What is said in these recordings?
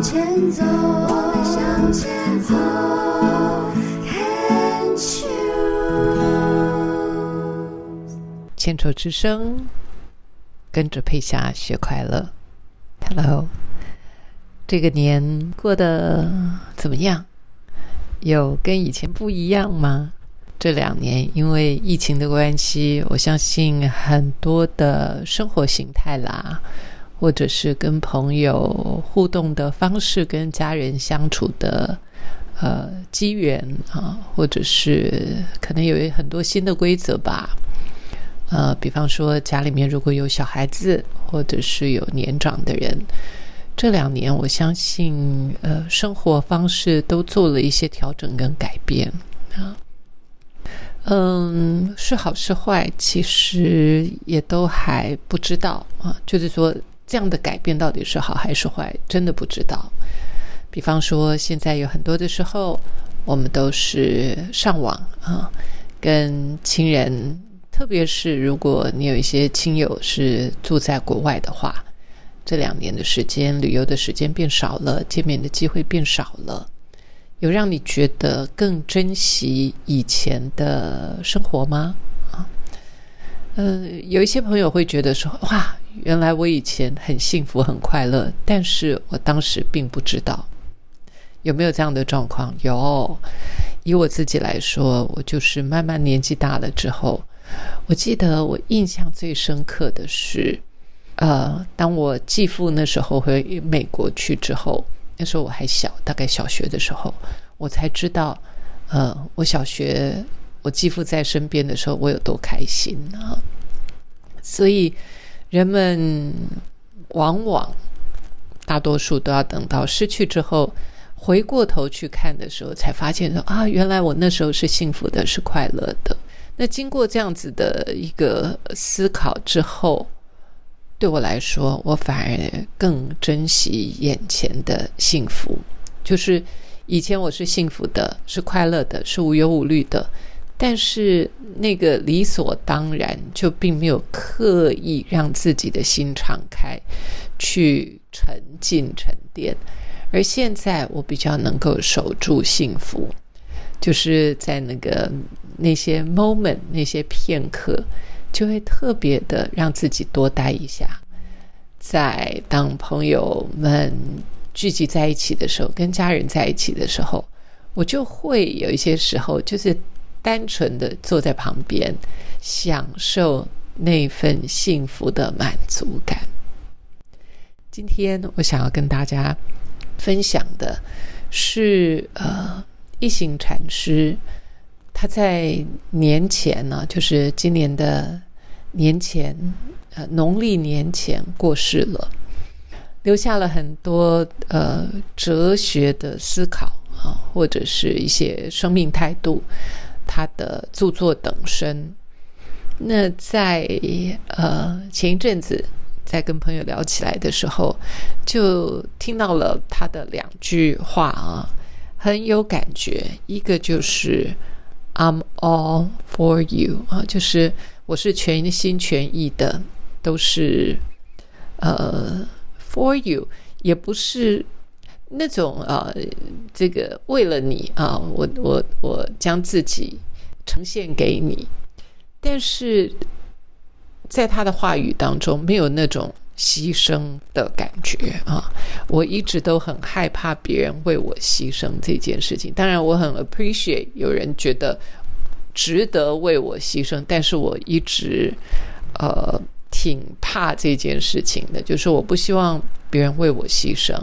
前走，我向前走，Can't choose。牵手之声，跟着佩霞学快乐。Hello，这个年过得怎么样？有跟以前不一样吗？这两年因为疫情的关系，我相信很多的生活形态啦，或者是跟朋友互动的方式，跟家人相处的呃机缘啊，或者是可能有很多新的规则吧。呃，比方说家里面如果有小孩子，或者是有年长的人，这两年我相信呃生活方式都做了一些调整跟改变啊。嗯，是好是坏，其实也都还不知道啊。就是说，这样的改变到底是好还是坏，真的不知道。比方说，现在有很多的时候，我们都是上网啊，跟亲人，特别是如果你有一些亲友是住在国外的话，这两年的时间，旅游的时间变少了，见面的机会变少了。有让你觉得更珍惜以前的生活吗？啊，呃，有一些朋友会觉得说：“哇，原来我以前很幸福、很快乐，但是我当时并不知道。”有没有这样的状况？有。以我自己来说，我就是慢慢年纪大了之后，我记得我印象最深刻的是，呃，当我继父那时候回美国去之后。那时候我还小，大概小学的时候，我才知道，呃，我小学我继父在身边的时候，我有多开心啊！所以人们往往大多数都要等到失去之后，回过头去看的时候，才发现说啊，原来我那时候是幸福的，是快乐的。那经过这样子的一个思考之后。对我来说，我反而更珍惜眼前的幸福。就是以前我是幸福的，是快乐的，是无忧无虑的，但是那个理所当然，就并没有刻意让自己的心敞开，去沉浸沉淀。而现在，我比较能够守住幸福，就是在那个那些 moment 那些片刻。就会特别的让自己多待一下，在当朋友们聚集在一起的时候，跟家人在一起的时候，我就会有一些时候就是单纯的坐在旁边，享受那份幸福的满足感。今天我想要跟大家分享的是，呃，一行禅师。他在年前呢，就是今年的年前，呃，农历年前过世了，留下了很多呃哲学的思考啊，或者是一些生命态度，他的著作等身。那在呃前一阵子在跟朋友聊起来的时候，就听到了他的两句话啊，很有感觉。一个就是。I'm all for you 啊，就是我是全心全意的，都是呃 for you，也不是那种啊，这个为了你啊，我我我将自己呈现给你，但是在他的话语当中没有那种。牺牲的感觉啊，我一直都很害怕别人为我牺牲这件事情。当然，我很 appreciate 有人觉得值得为我牺牲，但是我一直呃挺怕这件事情的，就是我不希望别人为我牺牲，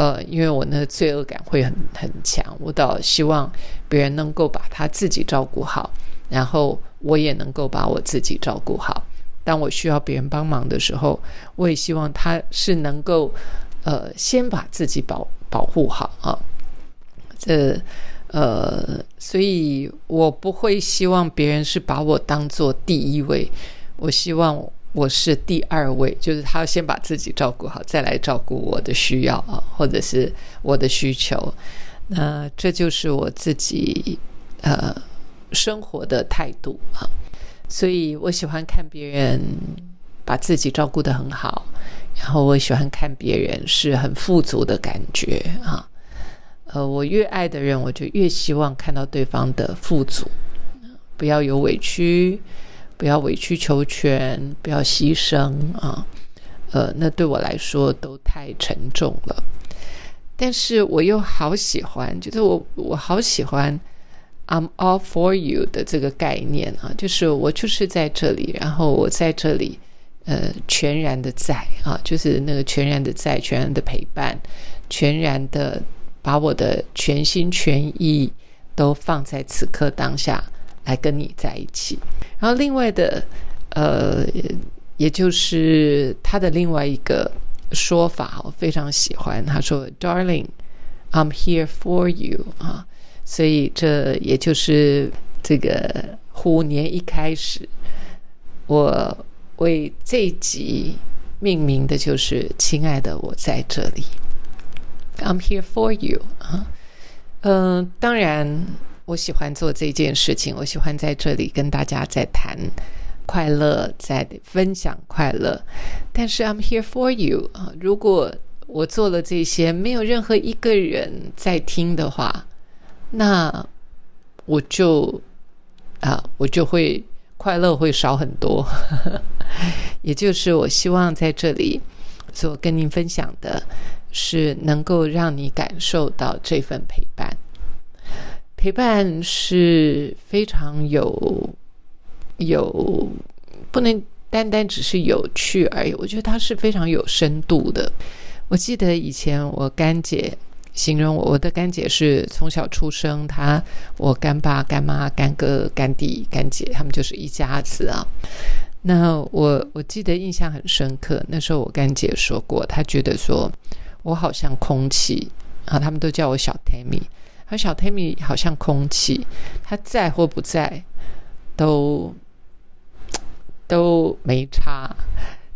呃，因为我那罪恶感会很很强。我倒希望别人能够把他自己照顾好，然后我也能够把我自己照顾好。当我需要别人帮忙的时候，我也希望他是能够，呃，先把自己保保护好啊。这呃，所以我不会希望别人是把我当做第一位，我希望我是第二位，就是他要先把自己照顾好，再来照顾我的需要啊，或者是我的需求。那这就是我自己呃生活的态度啊。所以我喜欢看别人把自己照顾得很好，然后我喜欢看别人是很富足的感觉啊。呃，我越爱的人，我就越希望看到对方的富足，不要有委屈，不要委曲求全，不要牺牲啊。呃，那对我来说都太沉重了。但是我又好喜欢，就是我我好喜欢 "I'm all for you" 的这个概念啊，就是我就是在这里，然后我在这里，呃，全然的在啊，就是那个全然的在，全然的陪伴，全然的。把我的全心全意都放在此刻当下来跟你在一起，然后另外的，呃，也就是他的另外一个说法，我非常喜欢。他说：“Darling, I'm here for you。”啊，所以这也就是这个虎年一开始，我为这集命名的就是“亲爱的，我在这里”。I'm here for you 啊，嗯，当然，我喜欢做这件事情，我喜欢在这里跟大家在谈快乐，在分享快乐。但是 I'm here for you 啊，如果我做了这些，没有任何一个人在听的话，那我就啊，我就会快乐会少很多。也就是我希望在这里所跟您分享的。是能够让你感受到这份陪伴，陪伴是非常有有，不能单单只是有趣而已。我觉得它是非常有深度的。我记得以前我干姐形容我，我的干姐是从小出生，她我干爸、干妈、干哥、干弟、干姐，他们就是一家子啊。那我我记得印象很深刻，那时候我干姐说过，她觉得说。我好像空气啊，他们都叫我小 Tammy，而小 Tammy 好像空气，他在或不在都都没差。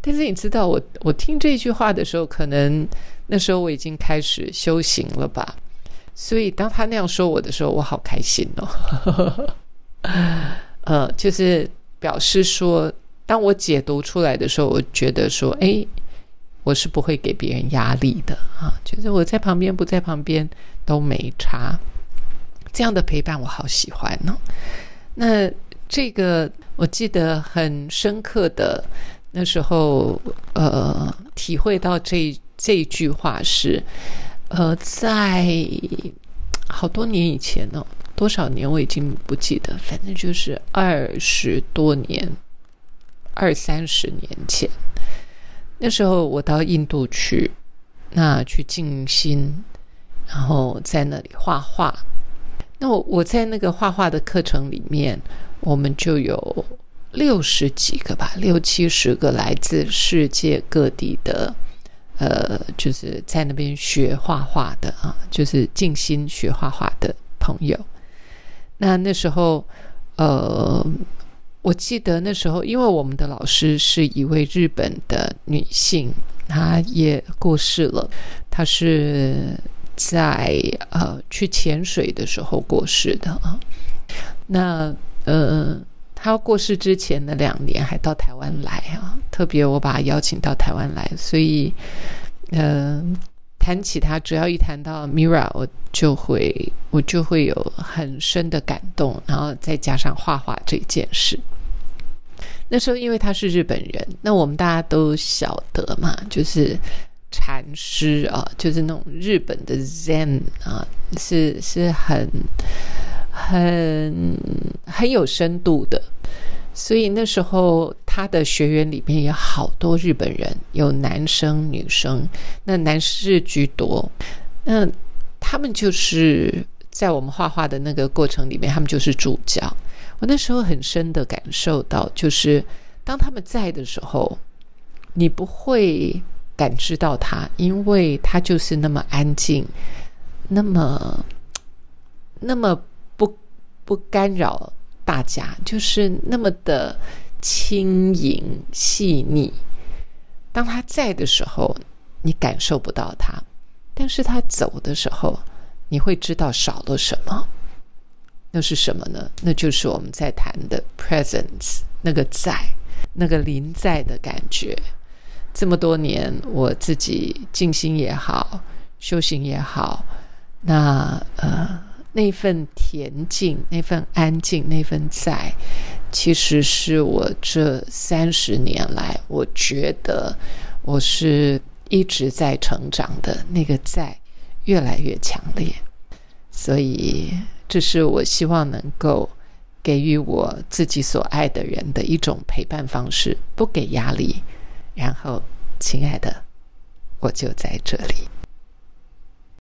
但是你知道，我我听这句话的时候，可能那时候我已经开始修行了吧。所以当他那样说我的时候，我好开心哦。呃，就是表示说，当我解读出来的时候，我觉得说，哎。我是不会给别人压力的啊，就是我在旁边不在旁边都没差，这样的陪伴我好喜欢呢。那这个我记得很深刻的那时候，呃，体会到这这句话是，呃，在好多年以前呢，多少年我已经不记得，反正就是二十多年，二三十年前。那时候我到印度去，那去静心，然后在那里画画。那我我在那个画画的课程里面，我们就有六十几个吧，六七十个来自世界各地的，呃，就是在那边学画画的啊，就是静心学画画的朋友。那那时候，呃。我记得那时候，因为我们的老师是一位日本的女性，她也过世了。她是在呃去潜水的时候过世的啊。那呃，她过世之前的两年还到台湾来啊，特别我把她邀请到台湾来，所以呃，谈起她，只要一谈到 Mira，我就会我就会有很深的感动，然后再加上画画这件事。那时候，因为他是日本人，那我们大家都晓得嘛，就是禅师啊，就是那种日本的 Zen 啊，是是很很很有深度的。所以那时候他的学员里面有好多日本人，有男生女生，那男士居多。那他们就是在我们画画的那个过程里面，他们就是助教。我那时候很深的感受到，就是当他们在的时候，你不会感知到他，因为他就是那么安静，那么那么不不干扰大家，就是那么的轻盈细腻。当他在的时候，你感受不到他；但是他走的时候，你会知道少了什么。那是什么呢？那就是我们在谈的 presence，那个在，那个临在的感觉。这么多年，我自己静心也好，修行也好，那呃那份恬静、那份安静、那份在，其实是我这三十年来，我觉得我是一直在成长的那个在，越来越强烈。所以，这是我希望能够给予我自己所爱的人的一种陪伴方式，不给压力。然后，亲爱的，我就在这里。